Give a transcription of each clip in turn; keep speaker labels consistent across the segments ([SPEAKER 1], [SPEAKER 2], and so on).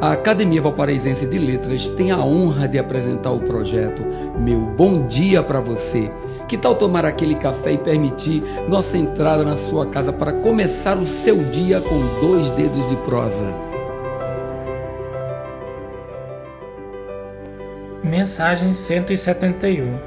[SPEAKER 1] A Academia Valparaísense de Letras tem a honra de apresentar o projeto Meu Bom Dia para Você. Que tal tomar aquele café e permitir nossa entrada na sua casa para começar o seu dia com dois dedos de prosa?
[SPEAKER 2] Mensagem 171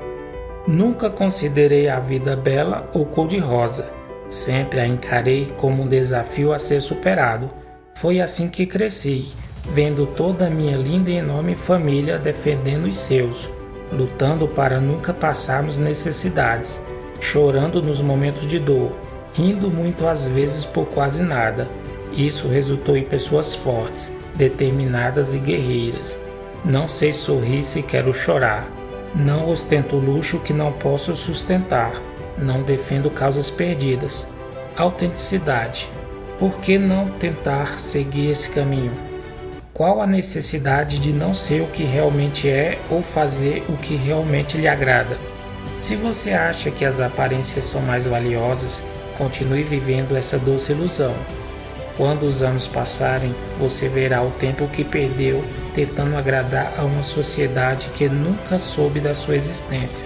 [SPEAKER 2] Nunca considerei a vida bela ou cor-de-rosa. Sempre a encarei como um desafio a ser superado. Foi assim que cresci vendo toda a minha linda e enorme família defendendo os seus, lutando para nunca passarmos necessidades, chorando nos momentos de dor, rindo muito às vezes por quase nada. Isso resultou em pessoas fortes, determinadas e guerreiras. Não sei sorrir se quero chorar. Não ostento luxo que não posso sustentar. Não defendo causas perdidas. Autenticidade. Por que não tentar seguir esse caminho? Qual a necessidade de não ser o que realmente é ou fazer o que realmente lhe agrada? Se você acha que as aparências são mais valiosas, continue vivendo essa doce ilusão. Quando os anos passarem, você verá o tempo que perdeu tentando agradar a uma sociedade que nunca soube da sua existência.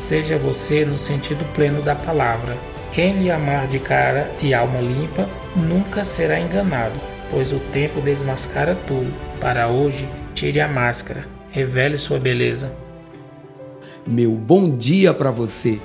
[SPEAKER 2] Seja você no sentido pleno da palavra. Quem lhe amar de cara e alma limpa nunca será enganado pois o tempo desmascara tudo. Para hoje, tire a máscara, revele sua beleza.
[SPEAKER 1] Meu bom dia para você.